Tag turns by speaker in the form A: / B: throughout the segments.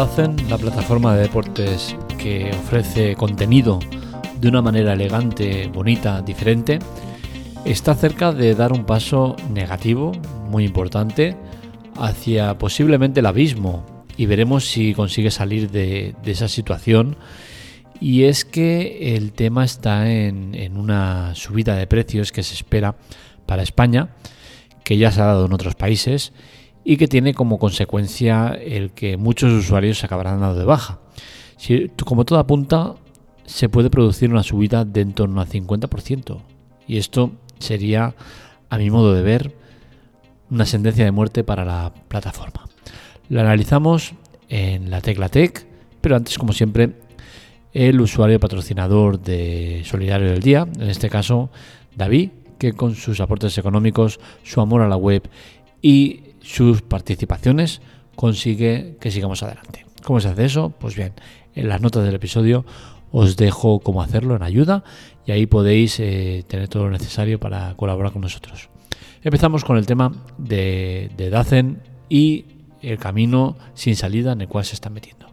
A: La plataforma de deportes que ofrece contenido de una manera elegante, bonita, diferente, está cerca de dar un paso negativo, muy importante, hacia posiblemente el abismo y veremos si consigue salir de, esa situación. Y es que el tema está en una subida de precios que se espera para España, que ya se ha dado en otros países y que tiene como consecuencia el que muchos usuarios se acabarán dando de baja. Como todo apunta, se puede producir una subida de en torno al 50%. Y esto sería, a mi modo de ver, una sentencia de muerte para la plataforma. La analizamos en la tecla Tech, pero antes, como siempre, el usuario patrocinador de Solidario del Día, en este caso David, que con sus aportes económicos, su amor a la web y sus participaciones consigue que sigamos adelante. ¿Cómo se hace eso? Pues bien, en las notas del episodio os dejo cómo hacerlo en ayuda y ahí podéis eh, tener todo lo necesario para colaborar con nosotros. Empezamos con el tema de, Dacen y el camino sin salida en el cual se están metiendo.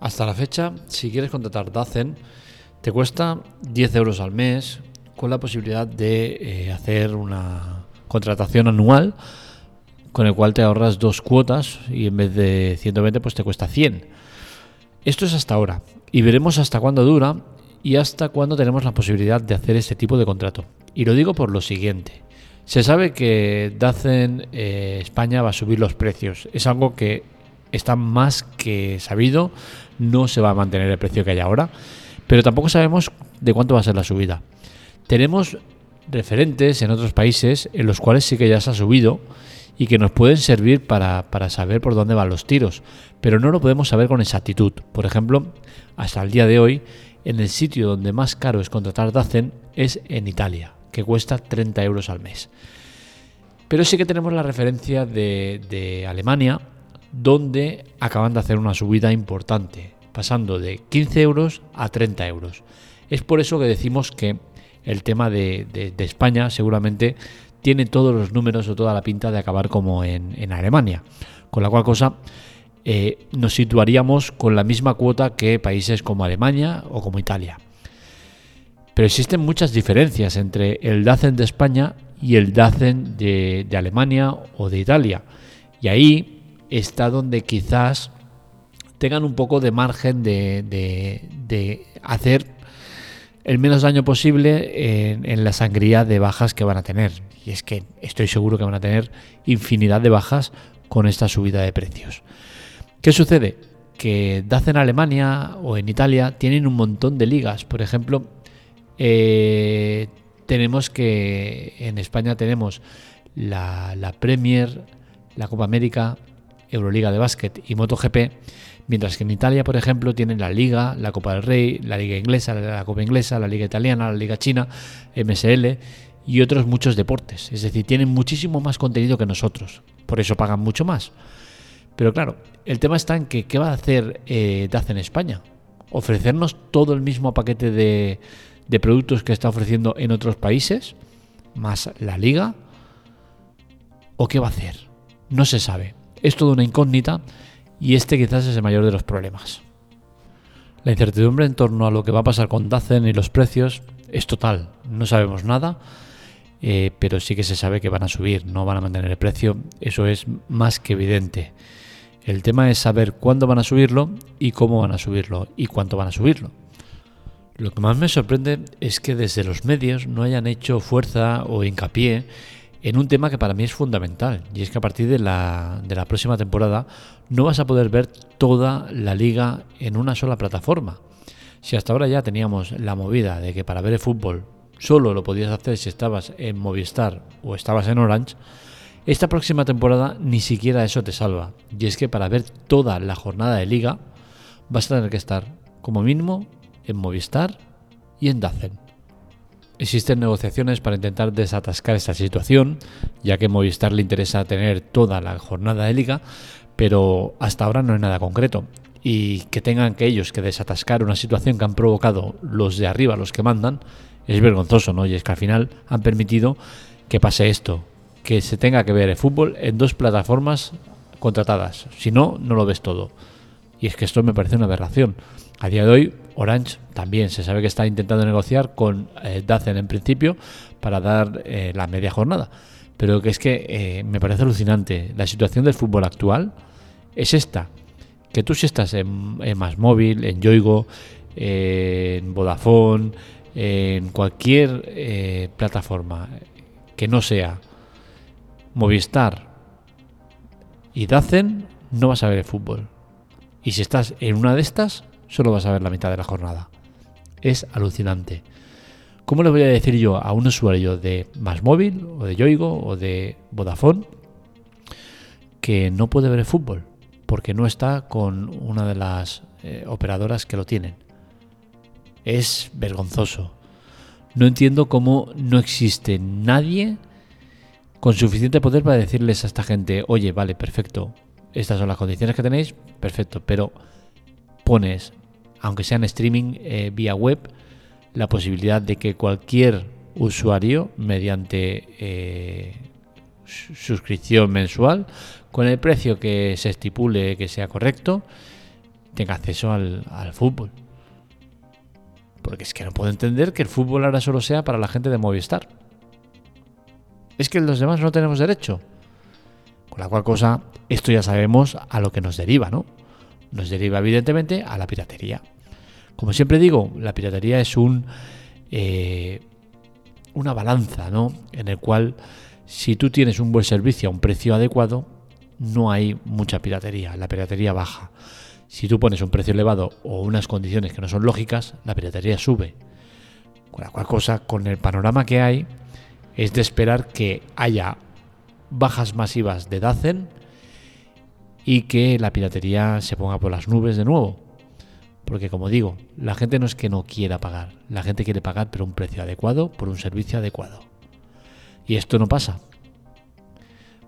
A: Hasta la fecha, si quieres contratar Dacen, te cuesta 10 euros al mes con la posibilidad de eh, hacer una contratación anual con el cual te ahorras dos cuotas y en vez de 120 pues te cuesta 100. Esto es hasta ahora y veremos hasta cuándo dura y hasta cuándo tenemos la posibilidad de hacer este tipo de contrato. Y lo digo por lo siguiente. Se sabe que Dacen eh, España va a subir los precios. Es algo que está más que sabido. No se va a mantener el precio que hay ahora. Pero tampoco sabemos de cuánto va a ser la subida. Tenemos referentes en otros países en los cuales sí que ya se ha subido y que nos pueden servir para, saber por dónde van los tiros, pero no lo podemos saber con exactitud. Por ejemplo, hasta el día de hoy, en el sitio donde más caro es contratar Dacen es en Italia, que cuesta 30 euros al mes. Pero sí que tenemos la referencia de, de Alemania, donde acaban de hacer una subida importante, pasando de 15 euros a 30 euros. Es por eso que decimos que el tema de, de España seguramente tiene todos los números o toda la pinta de acabar como en, Alemania. Con la cual cosa eh, nos situaríamos con la misma cuota que países como Alemania o como Italia. Pero existen muchas diferencias entre el DACEN de España y el DACEN de, Alemania o de Italia. Y ahí está donde quizás tengan un poco de margen de, de hacer el menos daño posible en, la sangría de bajas que van a tener. Y es que estoy seguro que van a tener infinidad de bajas con esta subida de precios. ¿Qué sucede? Que DAZ en Alemania o en Italia tienen un montón de ligas. Por ejemplo, eh, tenemos que en España tenemos la, la Premier, la Copa América, Euroliga de Básquet y MotoGP Mientras que en Italia, por ejemplo, tienen la Liga, la Copa del Rey, la Liga Inglesa, la Copa Inglesa, la Liga Italiana, la Liga China, MSL y otros muchos deportes. Es decir, tienen muchísimo más contenido que nosotros. Por eso pagan mucho más. Pero claro, el tema está en que ¿qué va a hacer eh, DAZ en España? ¿Ofrecernos todo el mismo paquete de, de productos que está ofreciendo en otros países? ¿Más la liga? ¿O qué va a hacer? No se sabe. Es toda una incógnita y este quizás es el mayor de los problemas. La incertidumbre en torno a lo que va a pasar con Dacen y los precios es total. No sabemos nada, eh, pero sí que se sabe que van a subir, no van a mantener el precio. Eso es más que evidente. El tema es saber cuándo van a subirlo y cómo van a subirlo y cuánto van a subirlo. Lo que más me sorprende es que desde los medios no hayan hecho fuerza o hincapié en un tema que para mí es fundamental, y es que a partir de la, de la próxima temporada no vas a poder ver toda la liga en una sola plataforma. Si hasta ahora ya teníamos la movida de que para ver el fútbol solo lo podías hacer si estabas en Movistar o estabas en Orange, esta próxima temporada ni siquiera eso te salva. Y es que para ver toda la jornada de liga vas a tener que estar como mínimo en Movistar y en Dacen. Existen negociaciones para intentar desatascar esta situación, ya que Movistar le interesa tener toda la jornada de liga, pero hasta ahora no hay nada concreto. Y que tengan que ellos que desatascar una situación que han provocado los de arriba, los que mandan, es vergonzoso, ¿no? Y es que al final han permitido que pase esto, que se tenga que ver el fútbol en dos plataformas contratadas. Si no, no lo ves todo. Y es que esto me parece una aberración. A día de hoy, Orange también se sabe que está intentando negociar con eh, Dacen en principio para dar eh, la media jornada. Pero que es que eh, me parece alucinante. La situación del fútbol actual es esta. Que tú si estás en, en Más Móvil, en Yoigo, en Vodafone, en cualquier plataforma que no sea Movistar y Dacen, no vas a ver el fútbol. Y si estás en una de estas, solo vas a ver la mitad de la jornada. Es alucinante. ¿Cómo le voy a decir yo a un usuario de Más Móvil, o de Yoigo, o de Vodafone, que no puede ver el fútbol? Porque no está con una de las eh, operadoras que lo tienen. Es vergonzoso. No entiendo cómo no existe nadie con suficiente poder para decirles a esta gente, oye, vale, perfecto, estas son las condiciones que tenéis, perfecto, pero pones, aunque sea en streaming eh, vía web, la posibilidad de que cualquier usuario, mediante eh, suscripción mensual, con el precio que se estipule que sea correcto, tenga acceso al, al fútbol. Porque es que no puedo entender que el fútbol ahora solo sea para la gente de Movistar. Es que los demás no tenemos derecho. Con la cual cosa, esto ya sabemos a lo que nos deriva, ¿no? Nos deriva evidentemente a la piratería. Como siempre digo, la piratería es un eh, una balanza, ¿no? En el cual si tú tienes un buen servicio a un precio adecuado, no hay mucha piratería, la piratería baja. Si tú pones un precio elevado o unas condiciones que no son lógicas, la piratería sube. Con la cual cosa, con el panorama que hay, es de esperar que haya bajas masivas de Dacen y que la piratería se ponga por las nubes de nuevo. Porque como digo, la gente no es que no quiera pagar, la gente quiere pagar por un precio adecuado, por un servicio adecuado. Y esto no pasa.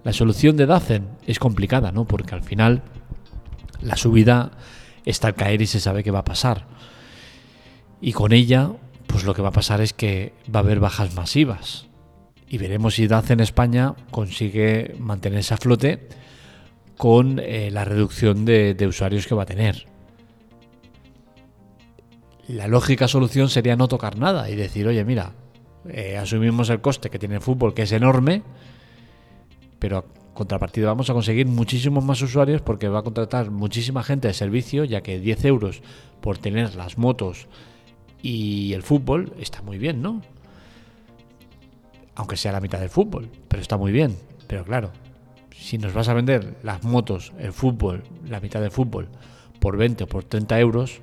A: La solución de Dacen es complicada, ¿no? Porque al final la subida está al caer y se sabe que va a pasar. Y con ella, pues lo que va a pasar es que va a haber bajas masivas y veremos si DAZ en España consigue mantenerse a flote con eh, la reducción de, usuarios que va a tener. La lógica solución sería no tocar nada y decir, oye, mira, eh, asumimos el coste que tiene el fútbol, que es enorme, pero a contrapartida vamos a conseguir muchísimos más usuarios porque va a contratar muchísima gente de servicio, ya que 10 euros por tener las motos y el fútbol está muy bien, ¿no? aunque sea la mitad del fútbol, pero está muy bien. Pero claro, si nos vas a vender las motos, el fútbol, la mitad del fútbol, por 20 o por 30 euros,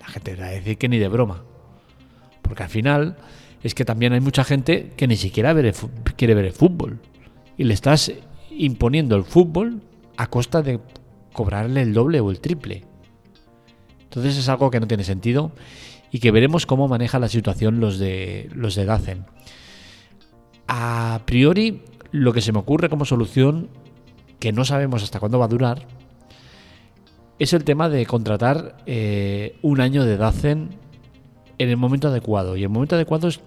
A: la gente va a decir que ni de broma. Porque al final es que también hay mucha gente que ni siquiera quiere ver el fútbol. Y le estás imponiendo el fútbol a costa de cobrarle el doble o el triple. Entonces es algo que no tiene sentido y que veremos cómo maneja la situación los de los de Dacen. A priori, lo que se me ocurre como solución, que no sabemos hasta cuándo va a durar, es el tema de contratar eh, un año de Dacen en el momento adecuado. Y el momento adecuado es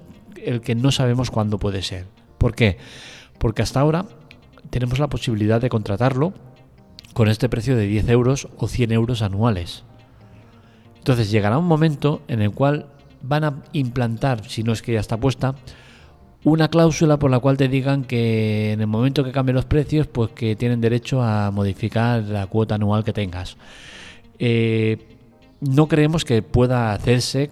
A: el que no sabemos cuándo puede ser. ¿Por qué? Porque hasta ahora tenemos la posibilidad de contratarlo con este precio de 10 euros o 100 euros anuales. Entonces llegará un momento en el cual van a implantar, si no es que ya está puesta, una cláusula por la cual te digan que en el momento que cambien los precios, pues que tienen derecho a modificar la cuota anual que tengas. Eh, no creemos que pueda hacerse,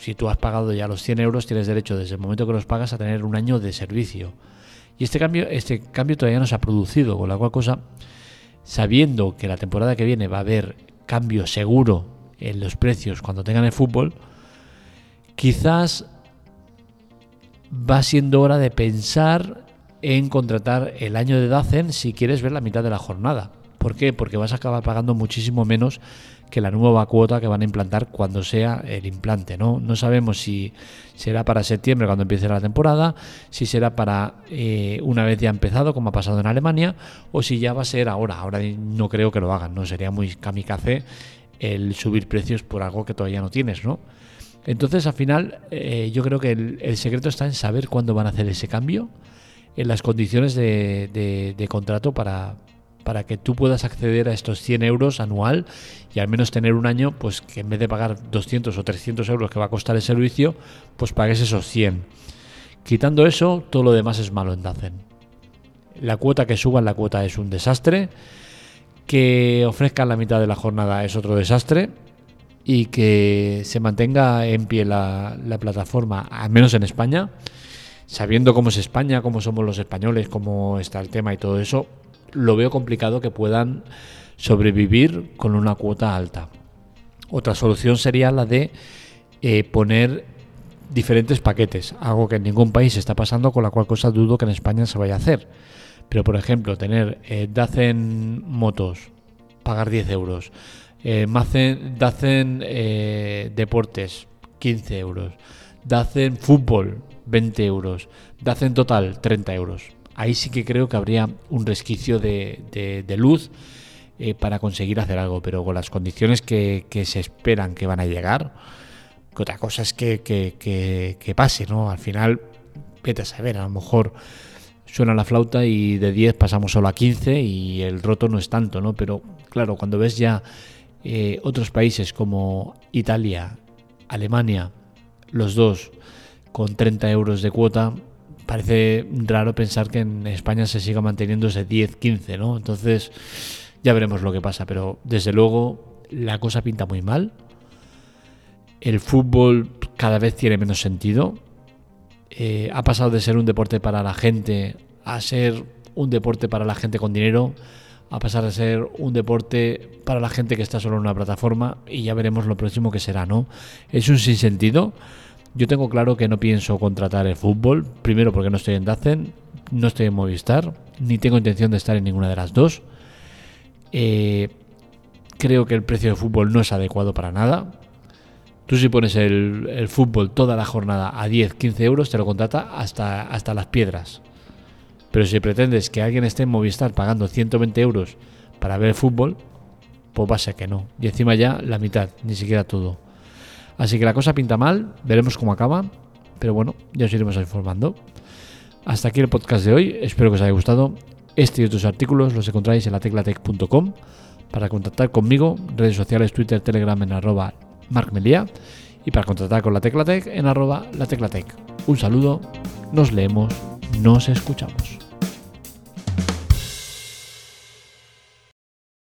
A: si tú has pagado ya los 100 euros, tienes derecho desde el momento que los pagas a tener un año de servicio. Y este cambio, este cambio todavía no se ha producido, con la cual cosa, sabiendo que la temporada que viene va a haber cambio seguro en los precios cuando tengan el fútbol, quizás va siendo hora de pensar en contratar el año de Dacen si quieres ver la mitad de la jornada. ¿Por qué? Porque vas a acabar pagando muchísimo menos que la nueva cuota que van a implantar cuando sea el implante. No, no sabemos si será para septiembre cuando empiece la temporada, si será para eh, una vez ya empezado, como ha pasado en Alemania, o si ya va a ser ahora. Ahora no creo que lo hagan, no sería muy kamikaze el subir precios por algo que todavía no tienes, ¿no? Entonces, al final, eh, yo creo que el, secreto está en saber cuándo van a hacer ese cambio, en las condiciones de, contrato para, para que tú puedas acceder a estos 100 euros anual y al menos tener un año, pues que en vez de pagar 200 o 300 euros que va a costar el servicio, pues pagues esos 100. Quitando eso, todo lo demás es malo en Dacen. La cuota que suban, la cuota es un desastre. Que ofrezcan la mitad de la jornada es otro desastre. Y que se mantenga en pie la, la plataforma, al menos en España, sabiendo cómo es España, cómo somos los españoles, cómo está el tema y todo eso, lo veo complicado que puedan sobrevivir con una cuota alta. Otra solución sería la de eh, poner diferentes paquetes, algo que en ningún país está pasando, con la cual cosa dudo que en España se vaya a hacer. Pero, por ejemplo, tener eh, Dacen motos, pagar 10 euros, eh, Dacen eh, deportes, 15 euros, Dacen fútbol, 20 euros. De hacen total 30 euros. Ahí sí que creo que habría un resquicio de, luz eh, para conseguir hacer algo, pero con las condiciones que, se esperan que van a llegar, que otra cosa es que, pase, ¿no? Al final, vete a saber, a lo mejor suena la flauta y de 10 pasamos solo a 15 y el roto no es tanto, ¿no? Pero claro, cuando ves ya eh, otros países como Italia, Alemania, los dos, con 30 euros de cuota, parece raro pensar que en España se siga manteniendo ese 10-15, ¿no? Entonces ya veremos lo que pasa, pero desde luego la cosa pinta muy mal. El fútbol cada vez tiene menos sentido. Eh, ha pasado de ser un deporte para la gente a ser un deporte para la gente con dinero, a pasar a ser un deporte para la gente que está solo en una plataforma y ya veremos lo próximo que será, ¿no? Es un sinsentido. Yo tengo claro que no pienso contratar el fútbol, primero porque no estoy en Dacen, no estoy en Movistar, ni tengo intención de estar en ninguna de las dos. Eh, creo que el precio de fútbol no es adecuado para nada. Tú si pones el, fútbol toda la jornada a 10, 15 euros, te lo contrata hasta, hasta las piedras. Pero si pretendes que alguien esté en Movistar pagando 120 euros para ver el fútbol, pues va que no. Y encima ya la mitad, ni siquiera todo. Así que la cosa pinta mal, veremos cómo acaba, pero bueno, ya os iremos informando. Hasta aquí el podcast de hoy, espero que os haya gustado. Este y otros artículos los encontráis en lateclatec.com para contactar conmigo, redes sociales, Twitter, Telegram en arroba markmelia y para contactar con la Teclatec en arroba la Un saludo, nos leemos, nos escuchamos.